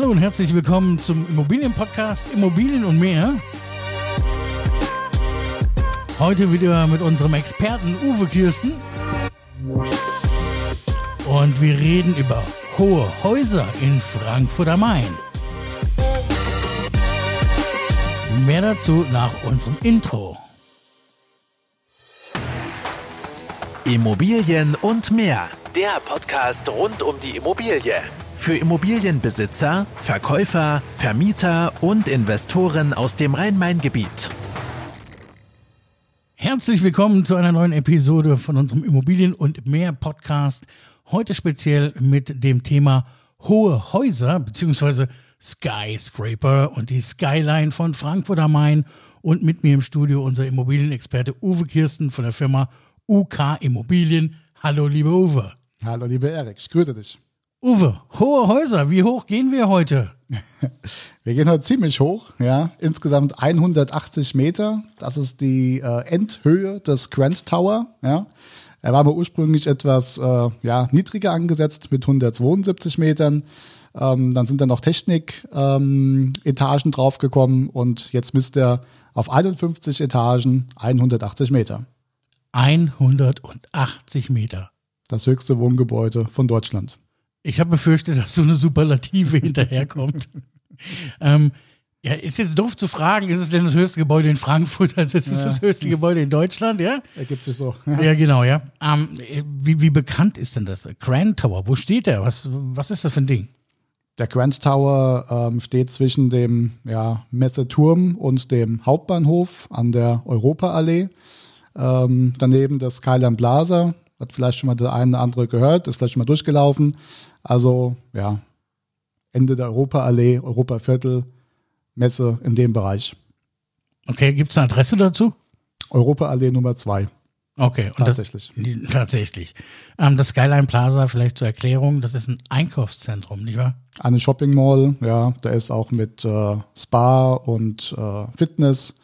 Hallo und herzlich willkommen zum Immobilienpodcast Immobilien und mehr. Heute wieder mit unserem Experten Uwe Kirsten. Und wir reden über hohe Häuser in Frankfurt am Main. Mehr dazu nach unserem Intro. Immobilien und mehr. Der Podcast rund um die Immobilie. Für Immobilienbesitzer, Verkäufer, Vermieter und Investoren aus dem Rhein-Main-Gebiet. Herzlich willkommen zu einer neuen Episode von unserem Immobilien und mehr Podcast. Heute speziell mit dem Thema hohe Häuser bzw. Skyscraper und die Skyline von Frankfurt am Main. Und mit mir im Studio unser Immobilienexperte Uwe Kirsten von der Firma UK Immobilien. Hallo, liebe Uwe. Hallo, liebe Erik, ich grüße dich. Uwe, hohe Häuser, wie hoch gehen wir heute? Wir gehen heute ziemlich hoch, ja. Insgesamt 180 Meter. Das ist die äh, Endhöhe des Grand Tower, ja. Er war mal ursprünglich etwas äh, ja, niedriger angesetzt mit 172 Metern. Ähm, dann sind da noch Technik-Etagen ähm, draufgekommen und jetzt misst er auf 51 Etagen 180 Meter. 180 Meter. Das höchste Wohngebäude von Deutschland. Ich habe befürchtet, dass so eine Superlative hinterherkommt. ähm, ja, ist jetzt doof zu fragen, ist es denn das höchste Gebäude in Frankfurt, also ist es ja. das höchste Gebäude in Deutschland, ja? Ergibt sich so. ja, genau, ja. Ähm, wie, wie bekannt ist denn das? Grand Tower, wo steht der? Was, was ist das für ein Ding? Der Grand Tower ähm, steht zwischen dem ja, Messeturm und dem Hauptbahnhof an der Europaallee. Ähm, daneben das Skyline Plaza, hat vielleicht schon mal der eine oder andere gehört, ist vielleicht schon mal durchgelaufen. Also ja, Ende der Europaallee, Europaviertel, Messe in dem Bereich. Okay, gibt es eine Adresse dazu? Europaallee Nummer zwei. Okay, und tatsächlich. Das, tatsächlich. Ähm, das Skyline Plaza, vielleicht zur Erklärung, das ist ein Einkaufszentrum, nicht wahr? Eine Shopping Mall, ja. Da ist auch mit äh, Spa und äh, Fitness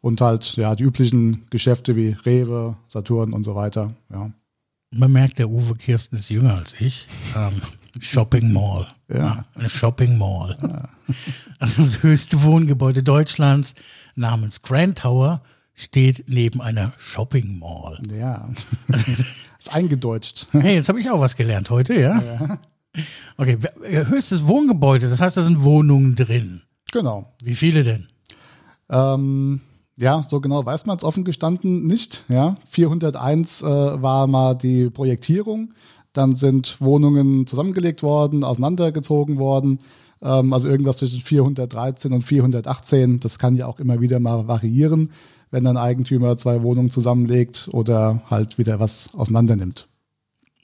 und halt ja die üblichen Geschäfte wie Rewe, Saturn und so weiter, ja. Man merkt, der Uwe Kirsten ist jünger als ich. Ähm, Shopping Mall. Ja. Eine Shopping Mall. Ja. Also das höchste Wohngebäude Deutschlands namens Grand Tower steht neben einer Shopping Mall. Ja. ist eingedeutscht. Hey, jetzt habe ich auch was gelernt heute, ja? ja. Okay, höchstes Wohngebäude, das heißt, da sind Wohnungen drin. Genau. Wie viele denn? Ähm, ja, so genau weiß man es offen gestanden nicht. Ja, 401 äh, war mal die Projektierung. Dann sind Wohnungen zusammengelegt worden, auseinandergezogen worden. Ähm, also irgendwas zwischen 413 und 418. Das kann ja auch immer wieder mal variieren, wenn ein Eigentümer zwei Wohnungen zusammenlegt oder halt wieder was auseinandernimmt.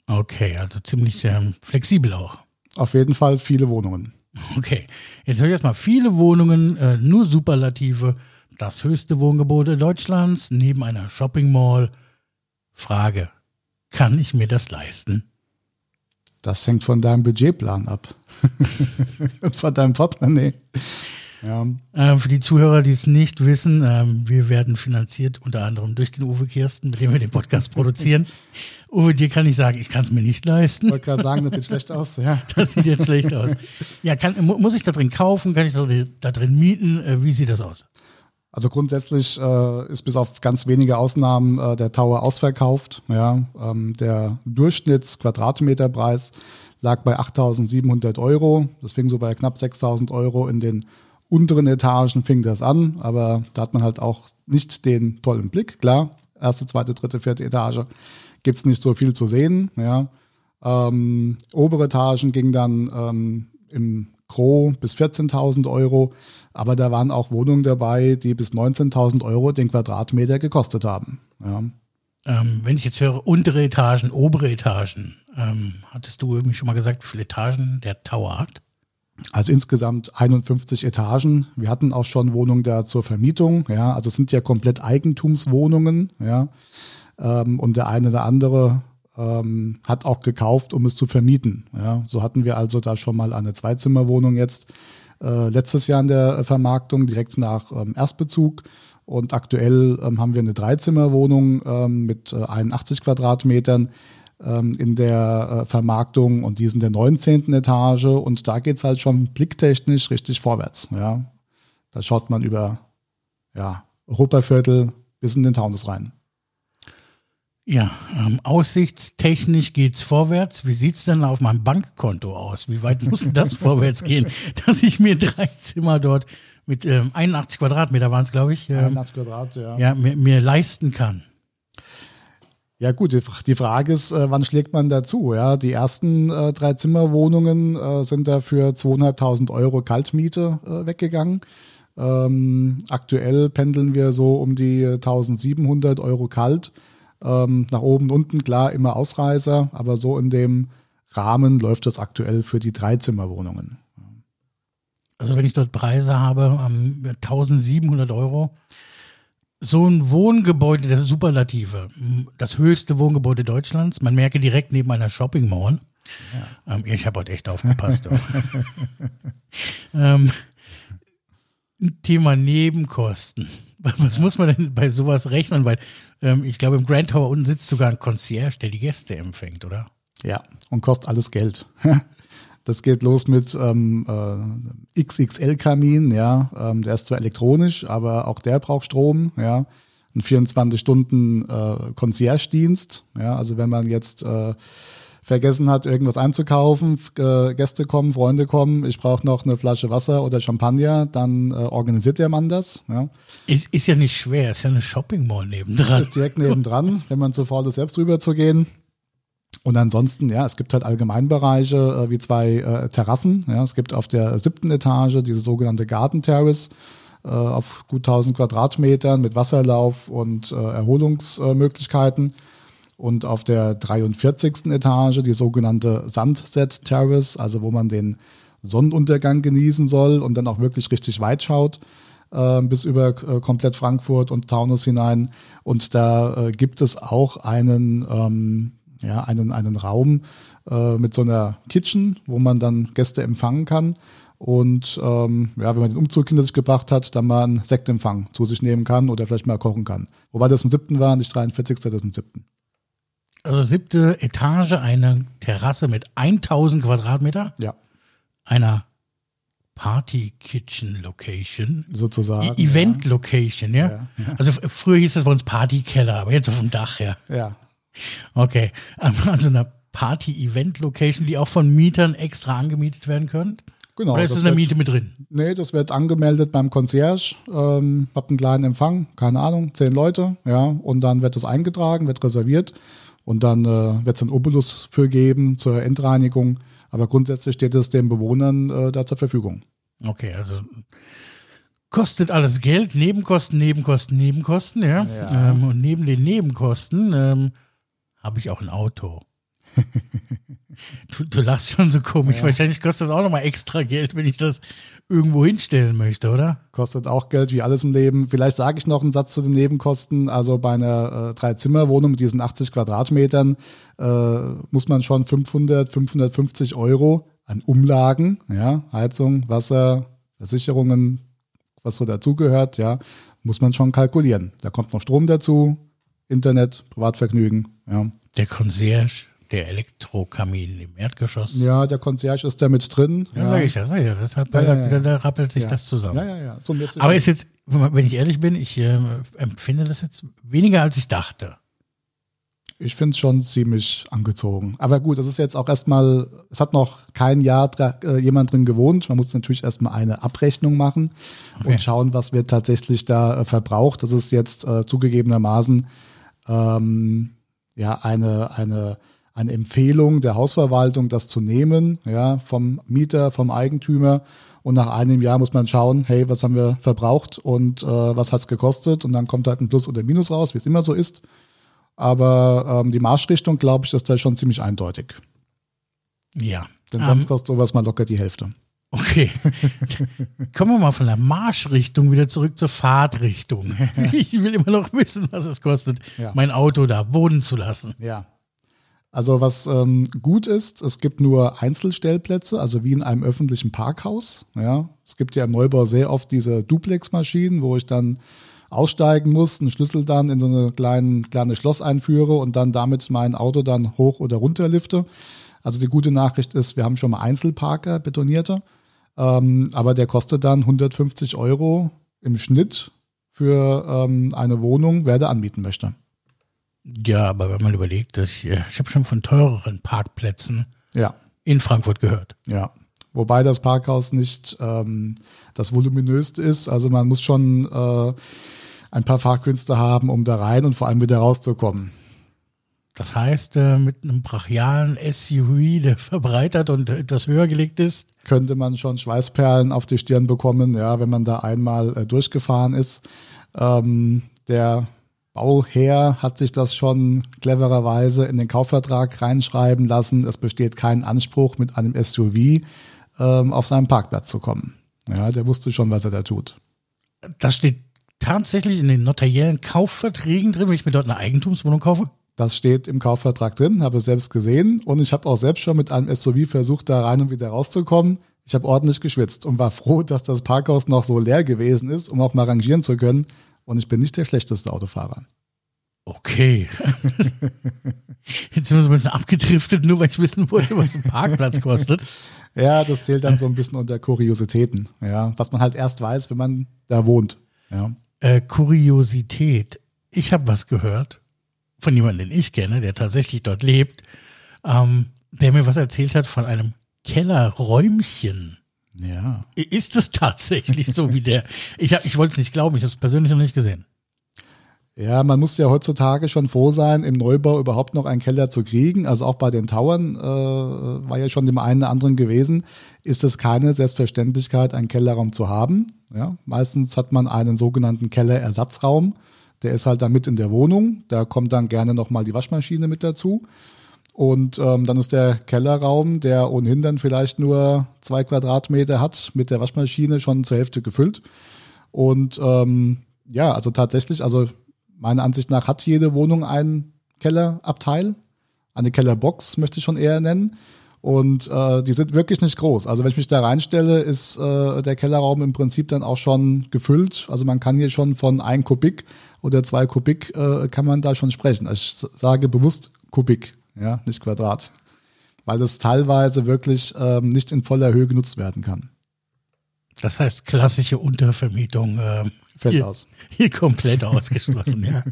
Okay, also ziemlich ähm, flexibel auch. Auf jeden Fall viele Wohnungen. Okay, jetzt höre ich erstmal viele Wohnungen, äh, nur Superlative das höchste Wohngebäude Deutschlands neben einer Shopping Mall. Frage, kann ich mir das leisten? Das hängt von deinem Budgetplan ab. Und von deinem Portemonnaie. Ja. Ähm, für die Zuhörer, die es nicht wissen, ähm, wir werden finanziert unter anderem durch den Uwe Kirsten, mit dem wir den Podcast produzieren. Uwe, dir kann ich sagen, ich kann es mir nicht leisten. Ich wollte gerade sagen, das sieht schlecht aus. Ja. Das sieht jetzt schlecht aus. Ja, kann, muss ich da drin kaufen? Kann ich da drin mieten? Äh, wie sieht das aus? Also grundsätzlich äh, ist bis auf ganz wenige Ausnahmen äh, der Tower ausverkauft. Ja, ähm, der Durchschnittsquadratmeterpreis lag bei 8.700 Euro. Das fing so bei knapp 6.000 Euro in den unteren Etagen fing das an, aber da hat man halt auch nicht den tollen Blick. Klar, erste, zweite, dritte, vierte Etage gibt es nicht so viel zu sehen. Ja. Ähm, obere Etagen ging dann ähm, im Gros bis 14.000 Euro. Aber da waren auch Wohnungen dabei, die bis 19.000 Euro den Quadratmeter gekostet haben. Ja. Ähm, wenn ich jetzt höre, untere Etagen, obere Etagen, ähm, hattest du irgendwie schon mal gesagt, wie viele Etagen der Tower hat? Also insgesamt 51 Etagen. Wir hatten auch schon Wohnungen da zur Vermietung. Ja, also es sind ja komplett Eigentumswohnungen. Ja, ähm, und der eine oder andere ähm, hat auch gekauft, um es zu vermieten. Ja, so hatten wir also da schon mal eine Zweizimmerwohnung jetzt äh, letztes Jahr in der Vermarktung, direkt nach ähm, Erstbezug. Und aktuell ähm, haben wir eine Dreizimmerwohnung ähm, mit äh, 81 Quadratmetern. ähm, in der äh, Vermarktung und die ist in der 19. Etage und da geht es halt schon blicktechnisch richtig vorwärts. Ja. Da schaut man über ja, Europaviertel bis in den Taunus rein. Ja, ähm, aussichtstechnisch geht's vorwärts. Wie sieht's denn auf meinem Bankkonto aus? Wie weit muss denn das vorwärts gehen, dass ich mir drei Zimmer dort mit ähm, 81 Quadratmeter waren es, glaube ich, ähm, 81 Quadrat, ja. ja mir, mir leisten kann? Ja gut, die, Frage ist, äh, wann schlägt man dazu? Ja, die ersten äh, drei Zimmerwohnungen äh, sind da für 2.500 Euro Kaltmiete äh, weggegangen. Ähm, aktuell pendeln wir so um die 1.700 Euro kalt. Ähm, nach oben, unten, klar, immer Ausreißer, aber so in dem Rahmen läuft das aktuell für die Dreizimmerwohnungen. Also wenn ich dort Preise habe, ähm, 1700 Euro, so ein Wohngebäude, das ist Superlative, das höchste Wohngebäude Deutschlands, man merke direkt neben einer Shopping Mall. Ja. Ähm, ich habe heute echt aufgepasst. ähm, Thema Nebenkosten. Was muss man denn bei sowas rechnen? Weil ähm, ich glaube, im Grand Tower unten sitzt sogar ein Concierge, der die Gäste empfängt, oder? Ja, und kostet alles Geld. Das geht los mit ähm, äh, XXL-Kamin, ja. Ähm, der ist zwar elektronisch, aber auch der braucht Strom, ja. Ein 24-Stunden äh, ja. Also wenn man jetzt äh, vergessen hat, irgendwas einzukaufen, äh, Gäste kommen, Freunde kommen, ich brauche noch eine Flasche Wasser oder Champagner, dann äh, organisiert der Mann das. Ja. Ist, ist ja nicht schwer, ist ja eine Shopping Mall nebendran. Ist direkt nebendran, wenn man zu faul ist, selbst rüber zu gehen. Und ansonsten, ja, es gibt halt Allgemeinbereiche äh, wie zwei äh, Terrassen. Ja, es gibt auf der siebten Etage diese sogenannte Garden Terrace äh, auf gut 1000 Quadratmetern mit Wasserlauf und äh, Erholungsmöglichkeiten. Und auf der 43. Etage die sogenannte Sunset Terrace, also wo man den Sonnenuntergang genießen soll und dann auch wirklich richtig weit schaut äh, bis über äh, komplett Frankfurt und Taunus hinein. Und da äh, gibt es auch einen ähm, ja, einen, einen Raum äh, mit so einer Kitchen, wo man dann Gäste empfangen kann. Und ähm, ja, wenn man den Umzug hinter sich gebracht hat, dann mal einen Sektempfang zu sich nehmen kann oder vielleicht mal kochen kann. Wobei das im siebten war, nicht 43. Das im siebten. Also siebte Etage, eine Terrasse mit 1000 Quadratmeter. Ja. Einer Party Kitchen Location. Sozusagen. E Event ja. Location, ja? Also früher hieß das bei uns Party Keller, aber jetzt auf dem Dach, ja. Ja, Okay, also eine Party-Event-Location, die auch von Mietern extra angemietet werden können? Genau. Oder ist das, das eine Miete mit drin? Nee, das wird angemeldet beim Concierge. Ähm, hab einen kleinen Empfang, keine Ahnung, zehn Leute, ja, und dann wird das eingetragen, wird reserviert und dann äh, wird es einen Obolus für geben zur Endreinigung. Aber grundsätzlich steht es den Bewohnern äh, da zur Verfügung. Okay, also kostet alles Geld, Nebenkosten, Nebenkosten, Nebenkosten, ja. ja. Ähm, und neben den Nebenkosten ähm, habe ich auch ein Auto. du, du lachst schon so komisch. Ja. Wahrscheinlich kostet das auch nochmal extra Geld, wenn ich das irgendwo hinstellen möchte, oder? Kostet auch Geld, wie alles im Leben. Vielleicht sage ich noch einen Satz zu den Nebenkosten. Also bei einer äh, Drei-Zimmer-Wohnung mit diesen 80 Quadratmetern äh, muss man schon 500, 550 Euro an Umlagen, ja, Heizung, Wasser, Versicherungen, was so dazugehört, ja, muss man schon kalkulieren. Da kommt noch Strom dazu, Internet, Privatvergnügen. Ja. Der Concierge, der Elektrokamin im Erdgeschoss. Ja, der Concierge ist da mit drin. Ja, ja. sag ich das, sag ich das. Deshalb ja, ja, da, da, rappelt sich das zusammen. Ja, ja, ja. So, Aber ist jetzt, wenn ich ehrlich bin, ich äh, empfinde das jetzt weniger als ich dachte. Ich finde es schon ziemlich angezogen. Aber gut, das ist jetzt auch erstmal, es hat noch kein Jahr äh, jemand drin gewohnt. Man muss natürlich erstmal eine Abrechnung machen okay. und schauen, was wird tatsächlich da äh, verbraucht. Das ist jetzt äh, zugegebenermaßen ähm, ja eine, eine, eine Empfehlung der Hausverwaltung, das zu nehmen, ja, vom Mieter, vom Eigentümer. Und nach einem Jahr muss man schauen, hey, was haben wir verbraucht und äh, was hat es gekostet? Und dann kommt halt ein Plus oder Minus raus, wie es immer so ist. Aber ähm, die Marschrichtung, glaube ich, ist da schon ziemlich eindeutig. Ja. Denn sonst um, kostet sowas mal locker die Hälfte. Okay. Kommen wir mal von der Marschrichtung wieder zurück zur Fahrtrichtung. Ich will immer noch wissen, was es kostet, ja. mein Auto da wohnen zu lassen. Ja. Also was ähm, gut ist, es gibt nur Einzelstellplätze, also wie in einem öffentlichen Parkhaus. Ja, es gibt ja im Neubau sehr oft diese Duplex-Maschinen, wo ich dann aussteigen muss, einen Schlüssel dann in so eine kleine, kleine Schloss einführe und dann damit mein Auto dann hoch oder runter lifte. Also die gute Nachricht ist, wir haben schon mal Einzelparker betonierte, ähm, aber der kostet dann 150 Euro im Schnitt für ähm, eine Wohnung, wer da anbieten möchte. Ja, aber wenn man überlegt, ich, ich habe schon von teureren Parkplätzen ja. in Frankfurt gehört. Ja, wobei das Parkhaus nicht ähm, das voluminöste ist. Also man muss schon äh, ein paar Fahrkünste haben, um da rein und vor allem wieder rauszukommen. Das heißt, äh, mit einem brachialen SUV, der verbreitert und etwas höher gelegt ist, könnte man schon Schweißperlen auf die Stirn bekommen, ja, wenn man da einmal äh, durchgefahren ist. Ähm, der Bauherr hat sich das schon clevererweise in den Kaufvertrag reinschreiben lassen. Es besteht kein Anspruch, mit einem SUV ähm, auf seinen Parkplatz zu kommen. Ja, der wusste schon, was er da tut. Das steht tatsächlich in den notariellen Kaufverträgen drin, wenn ich mir dort eine Eigentumswohnung kaufe? Das steht im Kaufvertrag drin, habe es selbst gesehen und ich habe auch selbst schon mit einem SUV versucht, da rein und wieder rauszukommen. Ich habe ordentlich geschwitzt und war froh, dass das Parkhaus noch so leer gewesen ist, um auch mal rangieren zu können. Und ich bin nicht der schlechteste Autofahrer. Okay. Jetzt sind wir so ein bisschen abgedriftet, nur weil ich wissen wollte, was ein Parkplatz kostet. Ja, das zählt dann so ein bisschen unter Kuriositäten, ja, was man halt erst weiß, wenn man da wohnt. Ja. Äh, Kuriosität. Ich habe was gehört von jemandem, den ich kenne, der tatsächlich dort lebt, ähm, der mir was erzählt hat von einem Kellerräumchen. Ja. Ist es tatsächlich so wie der? Ich, ich wollte es nicht glauben, ich habe es persönlich noch nicht gesehen. Ja, man muss ja heutzutage schon froh sein, im Neubau überhaupt noch einen Keller zu kriegen. Also auch bei den Towern äh, war ja schon dem einen oder anderen gewesen, ist es keine Selbstverständlichkeit, einen Kellerraum zu haben. Ja, meistens hat man einen sogenannten Kellerersatzraum. Der ist halt dann mit in der Wohnung. Da kommt dann gerne nochmal die Waschmaschine mit dazu. Und ähm, dann ist der Kellerraum, der ohnehin dann vielleicht nur zwei Quadratmeter hat, mit der Waschmaschine schon zur Hälfte gefüllt. Und ähm, ja, also tatsächlich, also meiner Ansicht nach hat jede Wohnung einen Kellerabteil. Eine Kellerbox möchte ich schon eher nennen. Und äh, die sind wirklich nicht groß. Also wenn ich mich da reinstelle, ist äh, der Kellerraum im Prinzip dann auch schon gefüllt. Also man kann hier schon von ein Kubik oder zwei Kubik äh, kann man da schon sprechen. Also ich sage bewusst Kubik, ja, nicht Quadrat. Weil das teilweise wirklich ähm, nicht in voller Höhe genutzt werden kann. Das heißt, klassische Untervermietung äh, Fällt hier, aus. hier komplett ausgeschlossen, ja.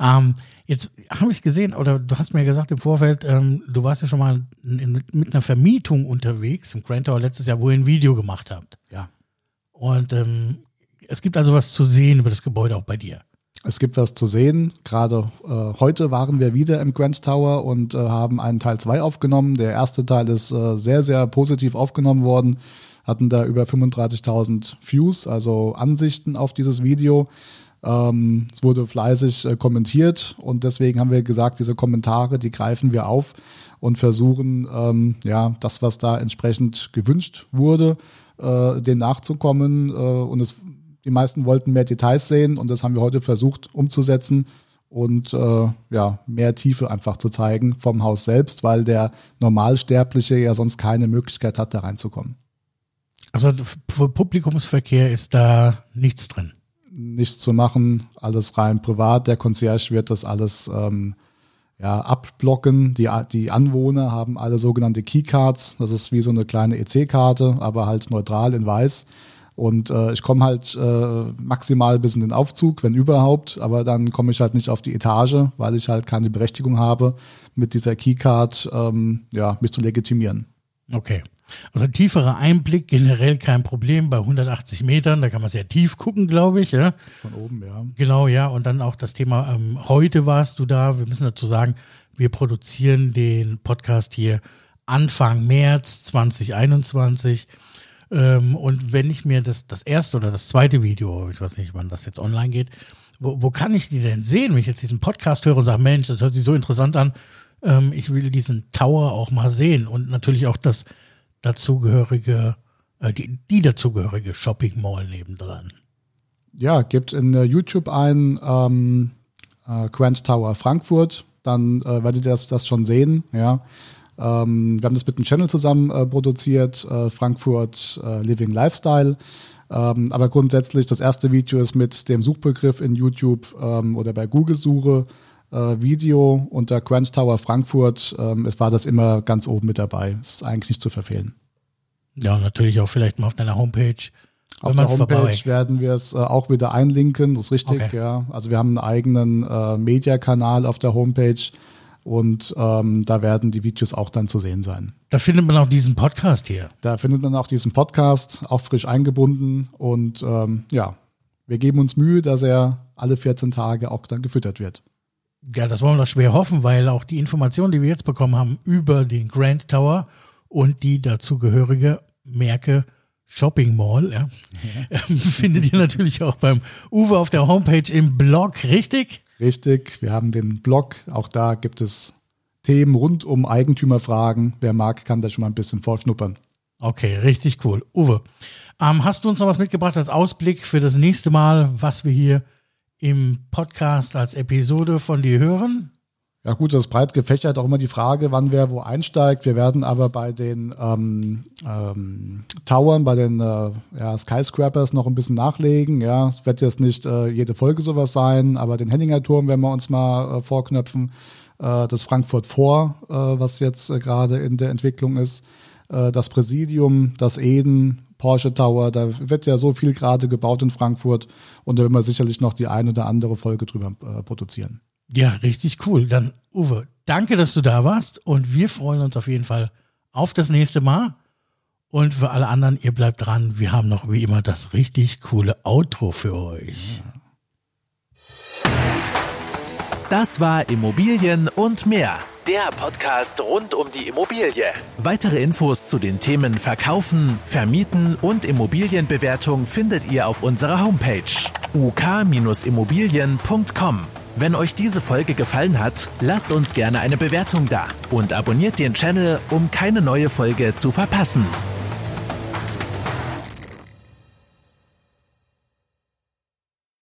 Ähm, jetzt habe ich gesehen, oder du hast mir gesagt im Vorfeld, ähm, du warst ja schon mal in, mit einer Vermietung unterwegs im Grand Tower letztes Jahr, wo ihr ein Video gemacht habt. Ja. Und ähm, es gibt also was zu sehen über das Gebäude auch bei dir. Es gibt was zu sehen. Gerade äh, heute waren wir wieder im Grand Tower und äh, haben einen Teil 2 aufgenommen. Der erste Teil ist äh, sehr, sehr positiv aufgenommen worden. Hatten da über 35.000 Views, also Ansichten auf dieses Video. Ähm, es wurde fleißig äh, kommentiert und deswegen haben wir gesagt, diese Kommentare, die greifen wir auf und versuchen, ähm, ja, das, was da entsprechend gewünscht wurde, äh, dem nachzukommen. Äh, und es, die meisten wollten mehr Details sehen und das haben wir heute versucht umzusetzen und äh, ja, mehr Tiefe einfach zu zeigen vom Haus selbst, weil der Normalsterbliche ja sonst keine Möglichkeit hat, da reinzukommen. Also für Publikumsverkehr ist da nichts drin nichts zu machen, alles rein privat. Der Concierge wird das alles ähm, ja, abblocken. Die, die Anwohner haben alle sogenannte Keycards. Das ist wie so eine kleine EC-Karte, aber halt neutral in weiß. Und äh, ich komme halt äh, maximal bis in den Aufzug, wenn überhaupt, aber dann komme ich halt nicht auf die Etage, weil ich halt keine Berechtigung habe, mit dieser Keycard ähm, ja, mich zu legitimieren. Okay. Also ein tieferer Einblick generell kein Problem bei 180 Metern, da kann man sehr tief gucken, glaube ich. Ja? Von oben, ja. Genau, ja. Und dann auch das Thema, ähm, heute warst du da, wir müssen dazu sagen, wir produzieren den Podcast hier Anfang März 2021. Ähm, und wenn ich mir das, das erste oder das zweite Video, ich weiß nicht, wann das jetzt online geht, wo, wo kann ich die denn sehen, wenn ich jetzt diesen Podcast höre und sage, Mensch, das hört sich so interessant an, ähm, ich will diesen Tower auch mal sehen und natürlich auch das dazugehörige, äh, die, die dazugehörige Shopping Mall nebendran. Ja, gibt in uh, YouTube ein ähm, äh, Grand Tower Frankfurt, dann äh, werdet ihr das, das schon sehen, ja. Ähm, wir haben das mit einem Channel zusammen äh, produziert, äh, Frankfurt äh, Living Lifestyle. Ähm, aber grundsätzlich, das erste Video ist mit dem Suchbegriff in YouTube ähm, oder bei Google-Suche äh, Video unter Grand Tower Frankfurt. Ähm, es war das immer ganz oben mit dabei. Ist eigentlich nicht zu verfehlen. Ja, natürlich auch vielleicht mal auf deiner Homepage. Auf der Homepage vorbei. werden wir es äh, auch wieder einlinken, das ist richtig, okay. ja. Also wir haben einen eigenen äh, Mediakanal auf der Homepage und ähm, da werden die Videos auch dann zu sehen sein. Da findet man auch diesen Podcast hier. Da findet man auch diesen Podcast, auch frisch eingebunden und ähm, ja, wir geben uns Mühe, dass er alle 14 Tage auch dann gefüttert wird. Ja, das wollen wir doch schwer hoffen, weil auch die Informationen, die wir jetzt bekommen haben über den Grand Tower und die dazugehörige Merke Shopping Mall, ja, ja. findet ihr natürlich auch beim Uwe auf der Homepage im Blog, richtig? Richtig, wir haben den Blog, auch da gibt es Themen rund um Eigentümerfragen. Wer mag, kann da schon mal ein bisschen vorschnuppern. Okay, richtig cool. Uwe, ähm, hast du uns noch was mitgebracht als Ausblick für das nächste Mal, was wir hier im Podcast als Episode von dir hören? Ja gut, das ist breit gefächert auch immer die Frage, wann wer wo einsteigt. Wir werden aber bei den ähm, ähm, Towern, bei den äh, ja, Skyscrapers noch ein bisschen nachlegen. Ja, es wird jetzt nicht äh, jede Folge sowas sein, aber den Henninger Turm werden wir uns mal äh, vorknöpfen. Äh, das Frankfurt vor, äh, was jetzt äh, gerade in der Entwicklung ist. Äh, das Präsidium, das Eden, Porsche Tower, da wird ja so viel gerade gebaut in Frankfurt und da werden wir sicherlich noch die eine oder andere Folge drüber äh, produzieren. Ja, richtig cool. Dann, Uwe, danke, dass du da warst und wir freuen uns auf jeden Fall auf das nächste Mal. Und für alle anderen, ihr bleibt dran. Wir haben noch wie immer das richtig coole Outro für euch. Das war Immobilien und mehr. Der Podcast rund um die Immobilie. Weitere Infos zu den Themen Verkaufen, Vermieten und Immobilienbewertung findet ihr auf unserer Homepage uk-immobilien.com. Wenn euch diese Folge gefallen hat, lasst uns gerne eine Bewertung da und abonniert den Channel, um keine neue Folge zu verpassen.